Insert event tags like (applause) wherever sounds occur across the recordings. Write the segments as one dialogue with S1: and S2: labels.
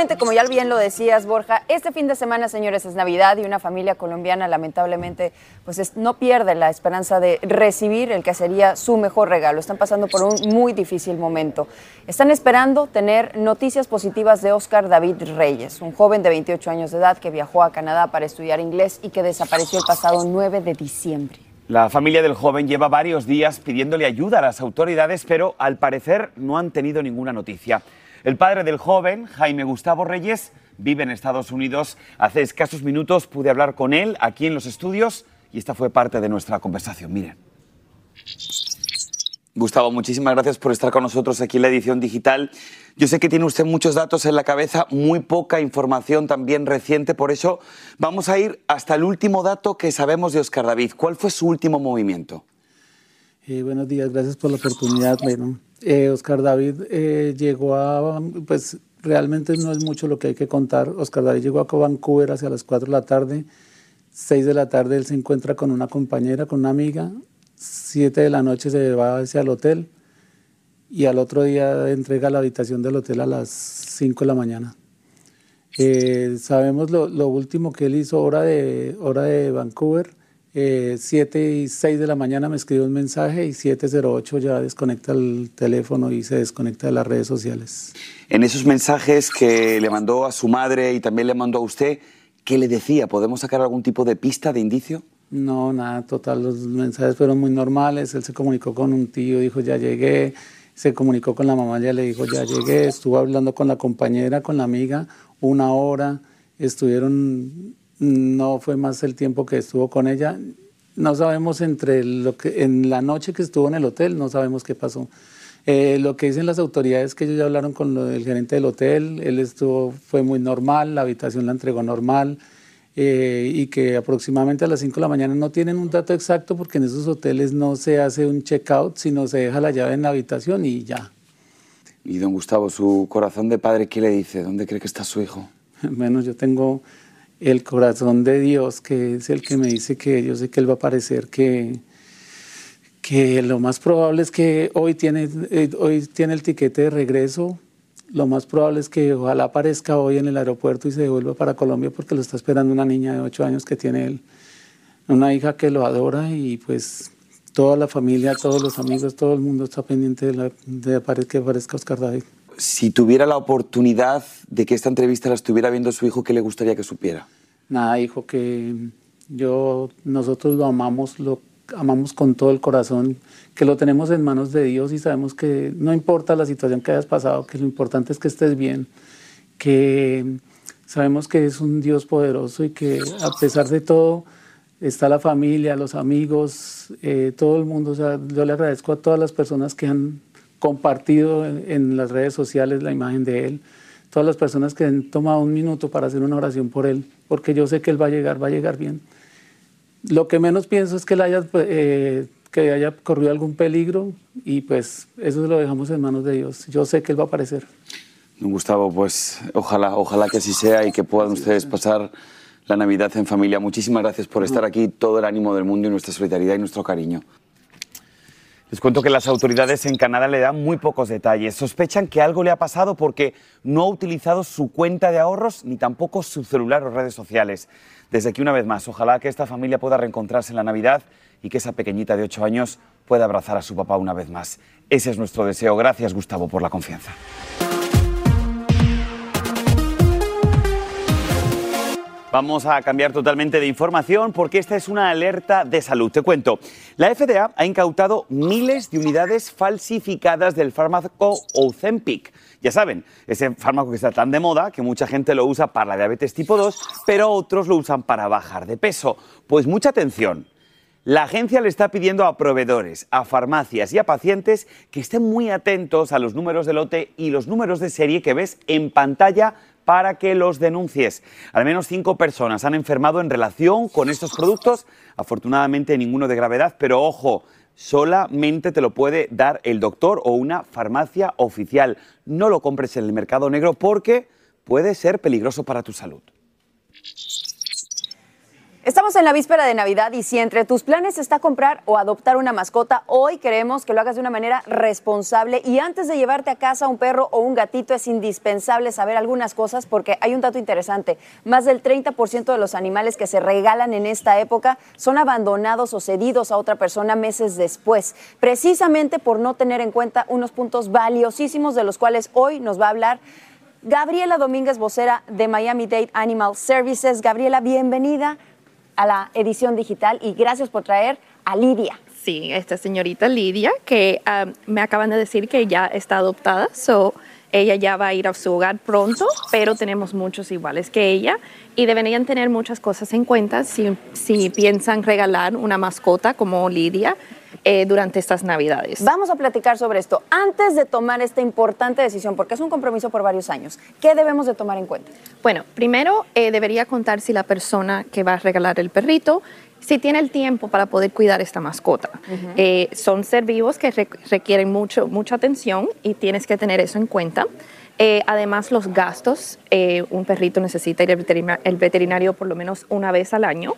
S1: Justamente como ya bien lo decías, Borja, este fin de semana, señores, es Navidad y una familia colombiana lamentablemente pues es- no pierde la esperanza de recibir el que sería su mejor regalo. Están pasando por un muy difícil momento. Están esperando tener noticias positivas de Oscar David Reyes, un joven de 28 años de edad que viajó a Canadá para estudiar inglés y que desapareció el pasado 9 de diciembre.
S2: La familia del joven lleva varios días pidiéndole ayuda a las autoridades, pero al parecer no han tenido ninguna noticia. El padre del joven, Jaime Gustavo Reyes, vive en Estados Unidos. Hace escasos minutos pude hablar con él aquí en los estudios y esta fue parte de nuestra conversación. Miren. Gustavo, muchísimas gracias por estar con nosotros aquí en la edición digital. Yo sé que tiene usted muchos datos en la cabeza, muy poca información también reciente, por eso vamos a ir hasta el último dato que sabemos de Oscar David. ¿Cuál fue su último movimiento?
S3: Eh, buenos días, gracias por la oportunidad. Bueno, eh, Oscar David eh, llegó a, pues realmente no es mucho lo que hay que contar. Oscar David llegó a Vancouver hacia las 4 de la tarde. 6 de la tarde él se encuentra con una compañera, con una amiga. 7 de la noche se va hacia el hotel y al otro día entrega la habitación del hotel a las 5 de la mañana. Eh, sabemos lo, lo último que él hizo, hora de, hora de Vancouver. Eh, 7 y 6 de la mañana me escribió un mensaje y 7.08 ya desconecta el teléfono y se desconecta de las redes sociales.
S2: En esos mensajes que le mandó a su madre y también le mandó a usted, ¿qué le decía? ¿Podemos sacar algún tipo de pista, de indicio?
S3: No, nada, total, los mensajes fueron muy normales. Él se comunicó con un tío, dijo ya llegué. Se comunicó con la mamá, ya le dijo ya llegué. Estuvo hablando con la compañera, con la amiga, una hora. Estuvieron, no fue más el tiempo que estuvo con ella. No sabemos entre lo que, en la noche que estuvo en el hotel, no sabemos qué pasó. Eh, lo que dicen las autoridades es que ellos ya hablaron con lo- el gerente del hotel, él estuvo, fue muy normal, la habitación la entregó normal eh, y que aproximadamente a las 5 de la mañana no tienen un dato exacto porque en esos hoteles no se hace un check-out, sino se deja la llave en la habitación y ya.
S2: Y don Gustavo, su corazón de padre, ¿qué le dice? ¿Dónde cree que está su hijo? (laughs)
S3: Bueno, yo tengo el corazón de Dios, que es el que me dice que yo sé que Él va a aparecer, que, que lo más probable es que hoy tiene, eh, hoy tiene el tiquete de regreso. Lo más probable es que ojalá aparezca hoy en el aeropuerto y se devuelva para Colombia porque lo está esperando una niña de 8 años que tiene él. Una hija que lo adora y pues toda la familia, todos los amigos, todo el mundo está pendiente de, la- de que aparezca Oscar David.
S2: Si tuviera la oportunidad de que esta entrevista la estuviera viendo su hijo, ¿qué le gustaría que supiera?
S3: Nada, hijo, que yo, nosotros lo amamos, lo amamos con todo el corazón, que lo tenemos en manos de Dios y sabemos que no importa la situación que hayas pasado, que lo importante es que estés bien, que sabemos que es un Dios poderoso y que a pesar de todo está la familia, los amigos, eh, todo el mundo. O sea, yo le agradezco a todas las personas que han compartido en, en las redes sociales la imagen de él, todas las personas que han tomado un minuto para hacer una oración por él, porque yo sé que él va a llegar, va a llegar bien. Lo que menos pienso es que él haya, eh, que haya corrido algún peligro y pues eso lo dejamos en manos de Dios. Yo sé que él va a aparecer.
S2: Gustavo, pues ojalá, ojalá que así sea y que puedan ustedes pasar la Navidad en familia. Muchísimas gracias por estar aquí, todo el ánimo del mundo y nuestra solidaridad y nuestro cariño. Les cuento que las autoridades en Canadá le dan muy pocos detalles. Sospechan que algo le ha pasado porque no ha utilizado su cuenta de ahorros ni tampoco su celular o redes sociales. Desde aquí una vez más, ojalá que esta familia pueda reencontrarse en la Navidad y que esa pequeñita de 8 años pueda abrazar a su papá una vez más. Ese es nuestro deseo. Gracias Gustavo por la confianza. Vamos a cambiar totalmente de información porque esta es una alerta de salud. Te cuento, la FDA ha incautado miles de unidades falsificadas del fármaco Ozempic. Ya saben, ese fármaco que está tan de moda que mucha gente lo usa para la diabetes tipo 2, pero otros lo usan para bajar de peso. Pues mucha atención. La agencia le está pidiendo a proveedores, a farmacias y a pacientes que estén muy atentos a los números de lote y los números de serie que ves en pantalla para que los denuncies. Al menos cinco personas han enfermado en relación con estos productos, afortunadamente ninguno de gravedad, pero ojo, solamente te lo puede dar el doctor o una farmacia oficial. No lo compres en el mercado negro porque puede ser peligroso para tu salud.
S1: Estamos en la víspera de Navidad y si entre tus planes está comprar o adoptar una mascota, hoy queremos que lo hagas de una manera responsable y antes de llevarte a casa un perro o un gatito es indispensable saber algunas cosas porque hay un dato interesante. Más del 30% de los animales que se regalan en esta época son abandonados o cedidos a otra persona meses después, precisamente por no tener en cuenta unos puntos valiosísimos de los cuales hoy nos va a hablar Gabriela Domínguez, vocera de Miami Dade Animal Services. Gabriela, bienvenida a la edición digital y gracias por traer a Lidia.
S4: Sí, esta señorita Lidia, que ah, me acaban de decir que ya está adoptada, so ella ya va a ir a su hogar pronto, pero tenemos muchos iguales que ella y deberían tener muchas cosas en cuenta si, si piensan regalar una mascota como Lidia eh, durante estas Navidades.
S1: Vamos a platicar sobre esto. Antes de tomar esta importante decisión, porque es un compromiso por varios años, ¿qué debemos de tomar en cuenta?
S4: Bueno, primero eh, debería contar si la persona que va a regalar el perrito si tiene el tiempo para poder cuidar esta mascota. Eh, son ser vivos que requieren mucho, mucha atención y tienes que tener eso en cuenta. Eh, además, los gastos, eh, un perrito necesita ir al veterinario, por lo menos una vez al año.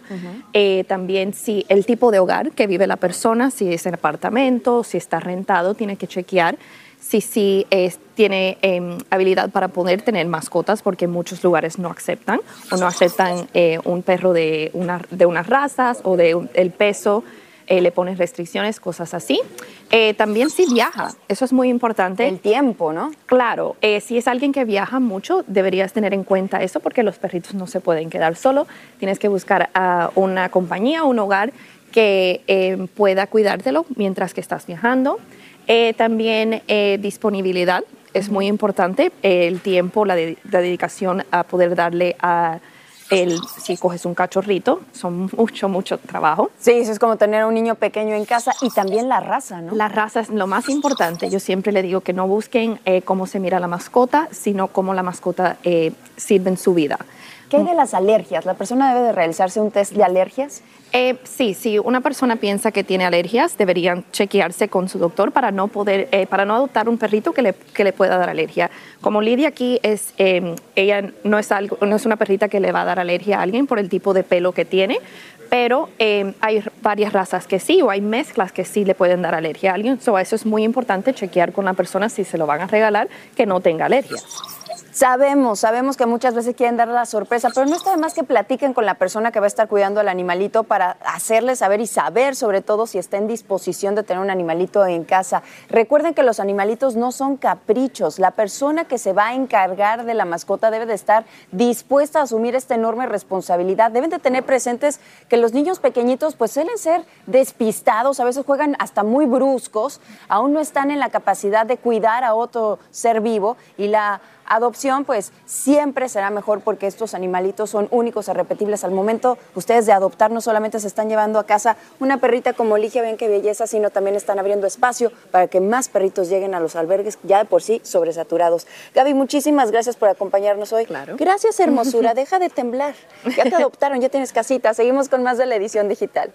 S4: Eh, también si el tipo de hogar que vive la persona, si es en apartamento, si está rentado, tiene que chequear si sí tiene em, habilidad para poder tener mascotas, porque muchos lugares no aceptan o no aceptan un perro de, una, de unas razas o de el peso eh, le pones restricciones, cosas así. Eh, también si viaja, eso es muy importante.
S1: El tiempo, ¿no?
S4: Claro, eh, si es alguien que viaja mucho, deberías tener en cuenta eso porque los perritos no se pueden quedar solo. Tienes que buscar a una compañía, un hogar que pueda cuidártelo mientras que estás viajando. También disponibilidad es muy importante, el tiempo, la dedicación a poder darle a el, si coges un cachorrito, son (laughs) mucho, mucho trabajo.
S1: Sí, eso es como tener un niño pequeño en casa y también la raza, ¿no?
S4: La raza es lo más importante. Yo siempre le digo que no busquen eh, cómo se mira la mascota, sino cómo la mascota eh, sirve en su vida.
S1: ¿Qué hay de las alergias? ¿La persona debe de realizarse un test de alergias?
S4: Eh, sí, si una persona piensa que tiene alergias, deberían chequearse con su doctor para no poder, eh, para no adoptar un perrito que le, que le, pueda dar alergia. Como Lidia aquí es, em, ella no es algo, no es una perrita que le va a dar alergia a alguien por el tipo de pelo que tiene, pero em, hay varias razas que sí o hay mezclas que sí le pueden dar alergia a alguien. So, eso es muy importante chequear con la persona si se lo van a regalar que no tenga alergias.
S1: Sabemos, sabemos que muchas veces quieren dar la sorpresa, pero no está de más que platiquen con la persona que va a estar cuidando al animalito para hacerle saber y saber sobre todo si está en disposición de tener un animalito en casa. Recuerden que los animalitos no son caprichos. La persona que se va a encargar de la mascota debe de estar dispuesta a asumir esta enorme responsabilidad. Deben de tener presentes que los niños pequeñitos pues suelen ser despistados, a veces juegan hasta muy bruscos, aún no están en la capacidad de cuidar a otro ser vivo y la adopción, pues siempre será mejor porque estos animalitos son únicos e repetibles al momento. Ustedes de adoptar no solamente se están llevando a casa una perrita como Ligia, ven qué belleza, sino también están abriendo espacio para que más perritos lleguen a los albergues ya de por sí sobresaturados. Gaby, muchísimas gracias por acompañarnos hoy.
S4: Claro.
S1: Gracias, hermosura. (laughs) Deja de temblar. Ya te adoptaron, ya tienes casita. Seguimos con más de la edición digital.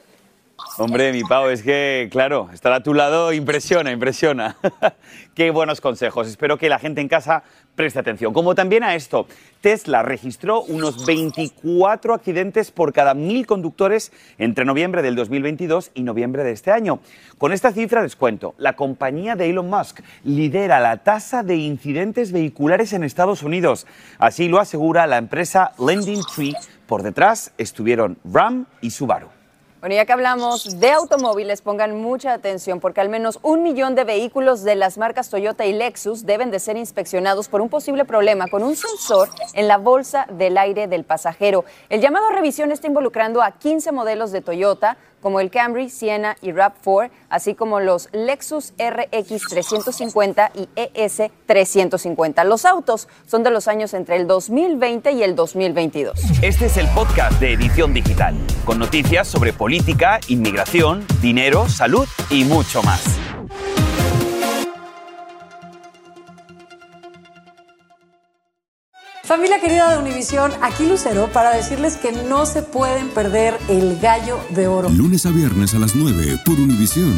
S2: Hombre, mi Pau, es que, claro, estar a tu lado impresiona, impresiona. (laughs) Qué buenos consejos. Espero que la gente en casa preste atención. Como también a esto, Tesla registró unos 24 accidentes por cada mil conductores entre noviembre del 2022 y noviembre de este año. Con esta cifra les cuento, la compañía de Elon Musk lidera la tasa de incidentes vehiculares en Estados Unidos. Así lo asegura la empresa Lending Tree. Por detrás estuvieron Ram y Subaru.
S1: Bueno, ya que hablamos de automóviles, pongan mucha atención porque al menos un millón de vehículos de las marcas Toyota y Lexus deben de ser inspeccionados por un posible problema con un sensor en la bolsa del aire del pasajero. El llamado a revisión está involucrando a 15 modelos de Toyota, como el Camry, Sienna y RAV4, así como los Lexus RX 350 y ES 350. Los autos son de los años entre el 2020 y el 2022.
S2: Este es el podcast de Edición Digital, con noticias sobre política, inmigración, dinero, salud y mucho más.
S5: Familia querida de Univisión, aquí Lucero para decirles que no se pueden perder el gallo de oro.
S6: Lunes a viernes a las 9 por Univisión.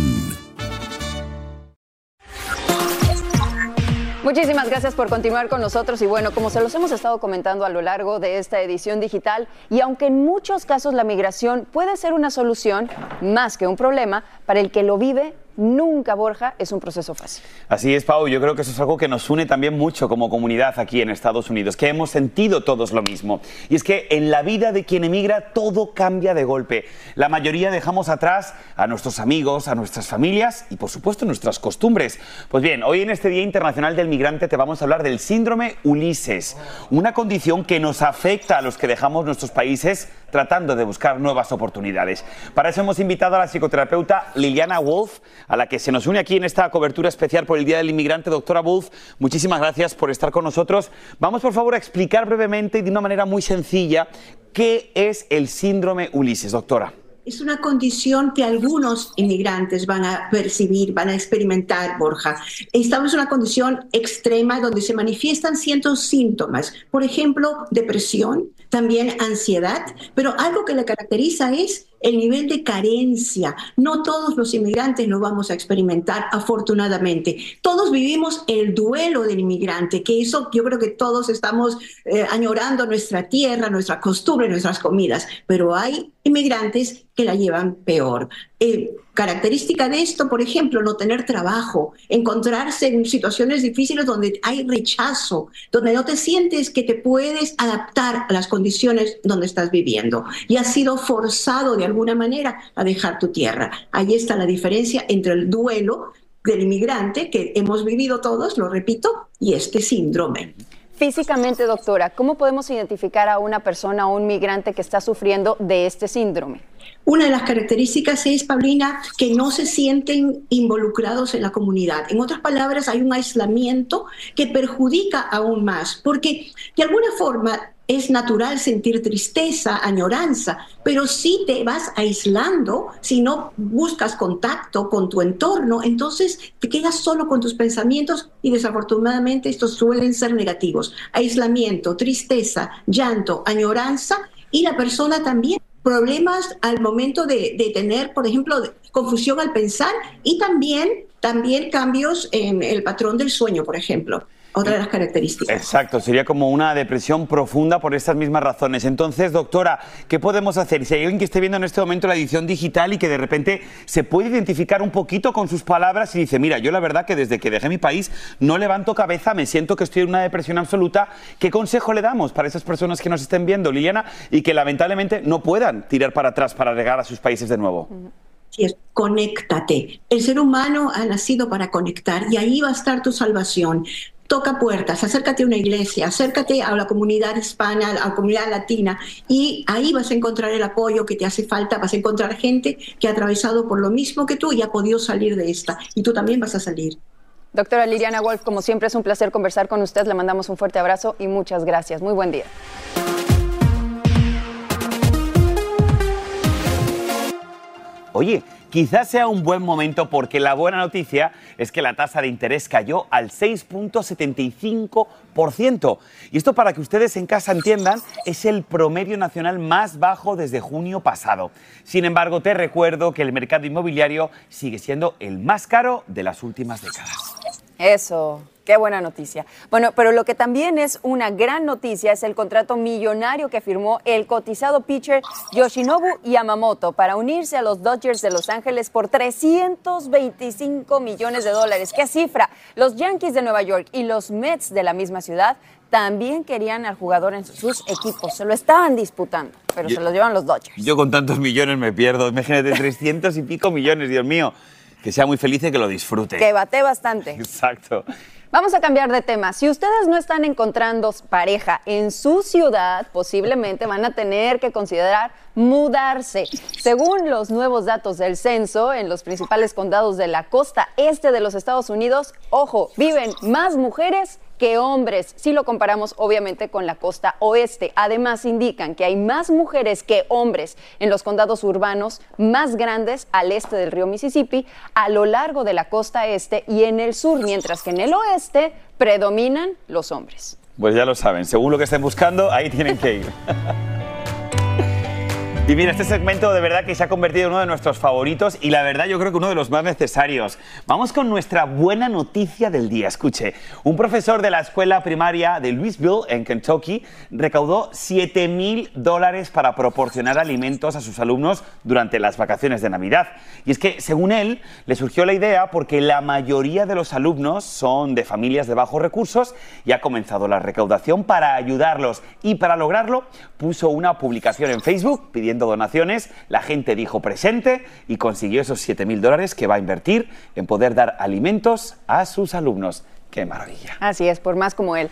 S1: Muchísimas gracias por continuar con nosotros y bueno, como se los hemos estado comentando a lo largo de esta edición digital, y aunque en muchos casos la migración puede ser una solución más que un problema, para el que lo vive nunca, Borja, es un proceso fácil.
S2: Así es, Pau. Yo creo que eso es algo que nos une también mucho como comunidad aquí en Estados Unidos, que hemos sentido todos lo mismo. Y es que en la vida de quien emigra todo cambia de golpe. La mayoría dejamos atrás a nuestros amigos, a nuestras familias y, por supuesto, nuestras costumbres. Pues bien, hoy en este Día Internacional del Migrante te vamos a hablar del síndrome Ulises, una condición que nos afecta a los que dejamos nuestros países tratando de buscar nuevas oportunidades. Para eso hemos invitado a la psicoterapeuta Liliana Wolf, a la que se nos une aquí en esta cobertura especial por el Día del Inmigrante. Doctora Wolf, muchísimas gracias por estar con nosotros. Vamos, por favor, a explicar brevemente y de una manera muy sencilla qué es el síndrome Ulises, doctora
S7: es una condición que algunos inmigrantes van a percibir, van a experimentar, Borja. Estamos en una condición extrema donde se manifiestan ciertos síntomas, por ejemplo, depresión, también ansiedad, pero algo que le caracteriza es el nivel de carencia. No todos los inmigrantes lo vamos a experimentar, afortunadamente. Todos vivimos el duelo del inmigrante, que eso yo creo que todos estamos eh, añorando nuestra tierra, nuestra costumbre, nuestras comidas, pero hay inmigrantes que la llevan peor. Eh, característica de esto, por ejemplo, no tener trabajo, encontrarse en situaciones difíciles donde hay rechazo, donde no te sientes que te puedes adaptar a las condiciones donde estás viviendo y has sido forzado de alguna manera a dejar tu tierra. Ahí está la diferencia entre el duelo del inmigrante que hemos vivido todos, lo repito, y este síndrome.
S1: Físicamente, doctora, ¿cómo podemos identificar a una persona o un migrante que está sufriendo de este síndrome?
S7: Una de las características es, Paulina, que no se sienten involucrados en la comunidad. En otras palabras, hay un aislamiento que perjudica aún más, porque de alguna forma es natural sentir tristeza, añoranza, pero si te vas aislando, si no buscas contacto con tu entorno, entonces te quedas solo con tus pensamientos y desafortunadamente estos suelen ser negativos. Aislamiento, tristeza, llanto, añoranza y la persona también. Problemas al momento de, tener, por ejemplo, confusión al pensar y también, también cambios en el patrón del sueño, por ejemplo otra de las características.
S2: Exacto, sería como una depresión profunda por estas mismas razones. Entonces, doctora, ¿qué podemos hacer? Si hay alguien que esté viendo en este momento la edición digital y que de repente se puede identificar un poquito con sus palabras y dice, mira, yo la verdad que desde que dejé mi país no levanto cabeza, me siento que estoy en una depresión absoluta, ¿qué consejo le damos para esas personas que nos estén viendo, Liliana, y que lamentablemente no puedan tirar para atrás para llegar a sus países de nuevo?
S7: Sí, es conéctate. El ser humano ha nacido para conectar y ahí va a estar tu salvación toca puertas, acércate a una iglesia, acércate a la comunidad hispana, a la comunidad latina, y ahí vas a encontrar el apoyo que te hace falta, vas a encontrar gente que ha atravesado por lo mismo que tú y ha podido salir de esta, y tú también vas a salir.
S1: Doctora Liliana Wolf, como siempre es un placer conversar con usted, le mandamos un fuerte abrazo y muchas gracias. Muy buen día.
S2: Oye, quizás sea un buen momento porque la buena noticia es que la tasa de interés cayó al 6.75%. Y esto para que ustedes en casa entiendan, es el promedio nacional más bajo desde junio pasado. Sin embargo, te recuerdo que el mercado inmobiliario sigue siendo el más caro de las últimas décadas.
S1: Eso. Qué buena noticia. Bueno, pero lo que también es una gran noticia es el contrato millonario que firmó el cotizado pitcher Yoshinobu Yamamoto para unirse a los Dodgers de Los Ángeles por 325 millones de dólares. ¿Qué cifra? Los Yankees de Nueva York y los Mets de la misma ciudad también querían al jugador en sus equipos. Se lo estaban disputando, pero se lo llevan los Dodgers.
S2: Yo con tantos millones me pierdo. Imagínate, 300 y pico millones, Dios mío. Que sea muy feliz y que lo disfrute.
S1: Que bate bastante.
S2: Exacto.
S1: Vamos a cambiar de tema. Si ustedes no están encontrando pareja en su ciudad, posiblemente van a tener que considerar mudarse. Según los nuevos datos del censo, en los principales condados de la costa este de los Estados Unidos, ojo, viven más mujeres que hombres, si lo comparamos obviamente con la costa oeste. Además, indican que hay más mujeres que hombres en los condados urbanos más grandes al este del río Mississippi, a lo largo de la costa este y en el sur, mientras que en el oeste predominan los hombres.
S2: Pues ya lo saben, según lo que estén buscando, ahí tienen que ir. (laughs) Y mira, este segmento de verdad que se ha convertido en uno de nuestros favoritos y la verdad yo creo que uno de los más necesarios. Vamos con nuestra buena noticia del día. Escuche, un profesor de la escuela primaria de Louisville, en Kentucky, recaudó 7 mil dólares para proporcionar alimentos a sus alumnos durante las vacaciones de Navidad. Y es que, según él, le surgió la idea porque la mayoría de los alumnos son de familias de bajos recursos y ha comenzado la recaudación para ayudarlos. Y para lograrlo, puso una publicación en Facebook pidiendo donaciones, la gente dijo presente y consiguió esos 7 mil dólares que va a invertir en poder dar alimentos a sus alumnos. ¡Qué maravilla!
S1: Así es, por más como él.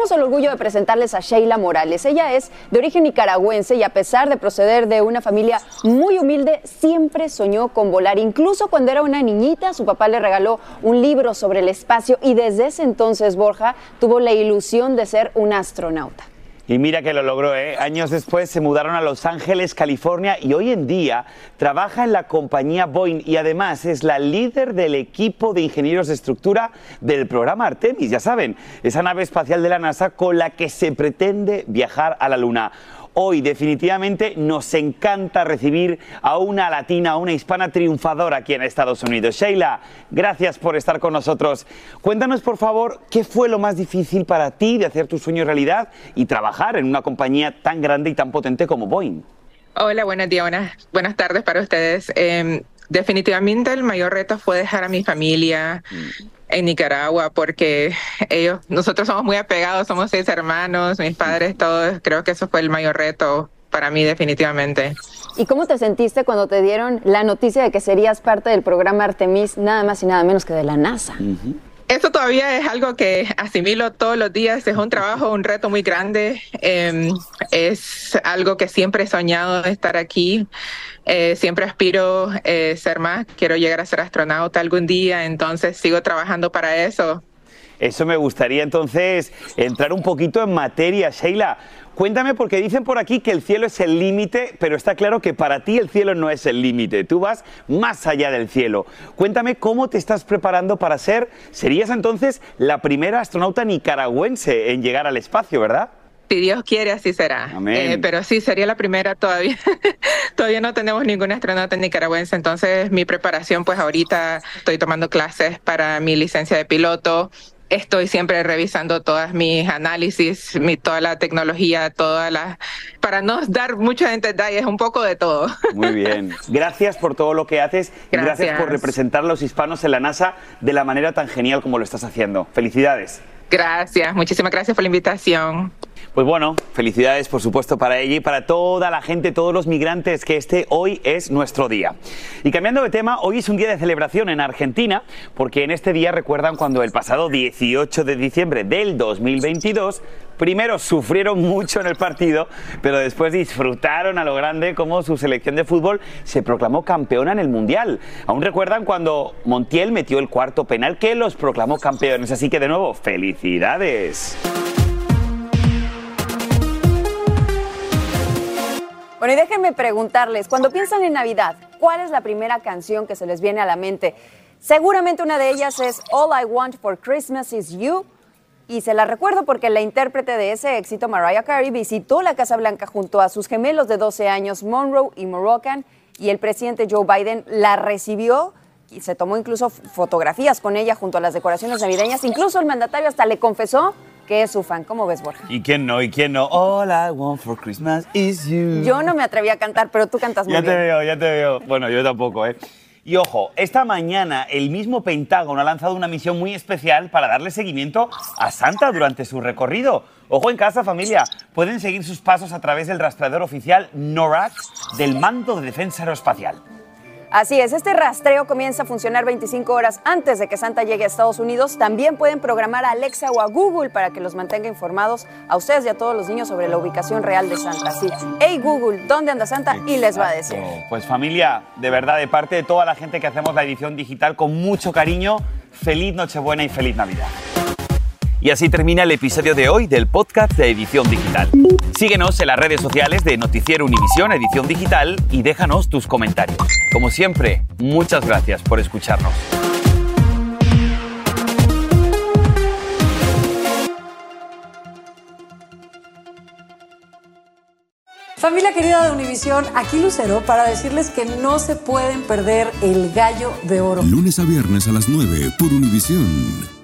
S1: Tenemos el orgullo de presentarles a Sheila Morales. Ella es de origen nicaragüense y a pesar de proceder de una familia muy humilde, siempre soñó con volar. Incluso cuando era una niñita, su papá le regaló un libro sobre el espacio y desde ese entonces Borja tuvo la ilusión de ser un astronauta.
S2: Y mira que lo logró, ¿eh? Años después se mudaron a Los Ángeles, California, y hoy en día trabaja en la compañía Boeing y además es la líder del equipo de ingenieros de estructura del programa Artemis, ya saben, esa nave espacial de la NASA con la que se pretende viajar a la Luna. Hoy definitivamente nos encanta recibir a una latina, a una hispana triunfadora aquí en Estados Unidos. Sheila, gracias por estar con nosotros. Cuéntanos por favor qué fue lo más difícil para ti de hacer tu sueño realidad y trabajar en una compañía tan grande y tan potente como Boeing.
S8: Hola, buenos días, buenas, buenas tardes para ustedes. Eh, definitivamente el mayor reto fue dejar a mi familia en Nicaragua porque ellos, nosotros somos muy apegados, somos seis hermanos, mis padres, todos, creo que eso fue el mayor reto para mí definitivamente.
S1: ¿Y cómo te sentiste cuando te dieron la noticia de que serías parte del programa Artemis, nada más y nada menos que de la NASA?
S8: Eso todavía es algo que asimilo todos los días, es un trabajo, un reto muy grande, eh, es algo que siempre he soñado de estar aquí, eh, siempre aspiro eh, ser más, quiero llegar a ser astronauta algún día, entonces sigo trabajando para eso.
S2: Eso me gustaría entonces entrar un poquito en materia, Sheila. Cuéntame porque dicen por aquí que el cielo es el límite, pero está claro que para ti el cielo no es el límite, tú vas más allá del cielo. Cuéntame cómo te estás preparando para ser, serías entonces la primera astronauta nicaragüense en llegar al espacio, ¿verdad?
S8: Si Dios quiere, así será.
S2: Amén.
S8: Eh, pero sí, sería la primera todavía. (laughs) todavía no tenemos ningún astronauta nicaragüense, entonces mi preparación, pues ahorita estoy tomando clases para mi licencia de piloto. Estoy siempre revisando todas mis análisis, mi, toda la tecnología, todas las... Para no dar muchos detalles, un poco de todo.
S2: Muy (laughs) bien. Gracias por todo lo que haces y gracias
S8: Gracias.
S2: por representar a los hispanos en la NASA de la manera tan genial como lo estás haciendo. Felicidades.
S8: Gracias, muchísimas gracias por la invitación.
S2: Pues bueno, felicidades por supuesto para ella y para toda la gente, todos los migrantes, que este hoy es nuestro día. Y cambiando de tema, hoy es un día de celebración en Argentina, porque en este día recuerdan cuando el pasado 18 de diciembre del 2022, primero sufrieron mucho en el partido, pero después disfrutaron a lo grande como su selección de fútbol se proclamó campeona en el Mundial. Aún recuerdan cuando Montiel metió el cuarto penal que los proclamó campeones, así que de nuevo, felicidades.
S1: Bueno, y déjenme preguntarles, cuando piensan en Navidad, ¿cuál es la primera canción que se les viene a la mente? Seguramente una de ellas es All I Want for Christmas is You. Y se la recuerdo porque la intérprete de ese éxito, Mariah Carey, visitó la Casa Blanca junto a sus gemelos de 12 años, Monroe y Moroccan, y el presidente Joe Biden la recibió y se tomó incluso fotografías con ella junto a las decoraciones navideñas. Incluso el mandatario hasta le confesó que es su fan. ¿Cómo ves, Borja?
S2: ¿Y quién no? ¿Y quién no? All I want for Christmas is you.
S1: Yo no me atreví a cantar, pero tú cantas muy
S2: ya
S1: bien.
S2: Ya te veo, ya te veo. Bueno, yo tampoco, ¿eh? Y ojo, esta mañana el mismo Pentágono ha lanzado una misión muy especial para darle seguimiento a Santa durante su recorrido. Ojo en casa, familia. Pueden seguir sus pasos a través del rastreador oficial NORAD del Mando de Defensa Aeroespacial.
S1: Así es, este rastreo comienza a funcionar 25 horas antes de que Santa llegue a Estados Unidos. También pueden programar a Alexa o a Google para que los mantenga informados a ustedes y a todos los niños sobre la ubicación real de Santa. Así, hey Google, ¿dónde anda Santa? Y les va a decir.
S2: Pues familia, de verdad, de parte de toda la gente que hacemos la edición digital, con mucho cariño, feliz Nochebuena y feliz Navidad. Y así termina el episodio de hoy del podcast de Edición Digital. Síguenos en las redes sociales de Noticiero Univisión Edición Digital y déjanos tus comentarios. Como siempre, muchas gracias por escucharnos.
S5: Familia querida de Univisión, aquí Lucero para decirles que no se pueden perder el gallo de oro.
S6: Lunes a viernes a las 9 por Univisión.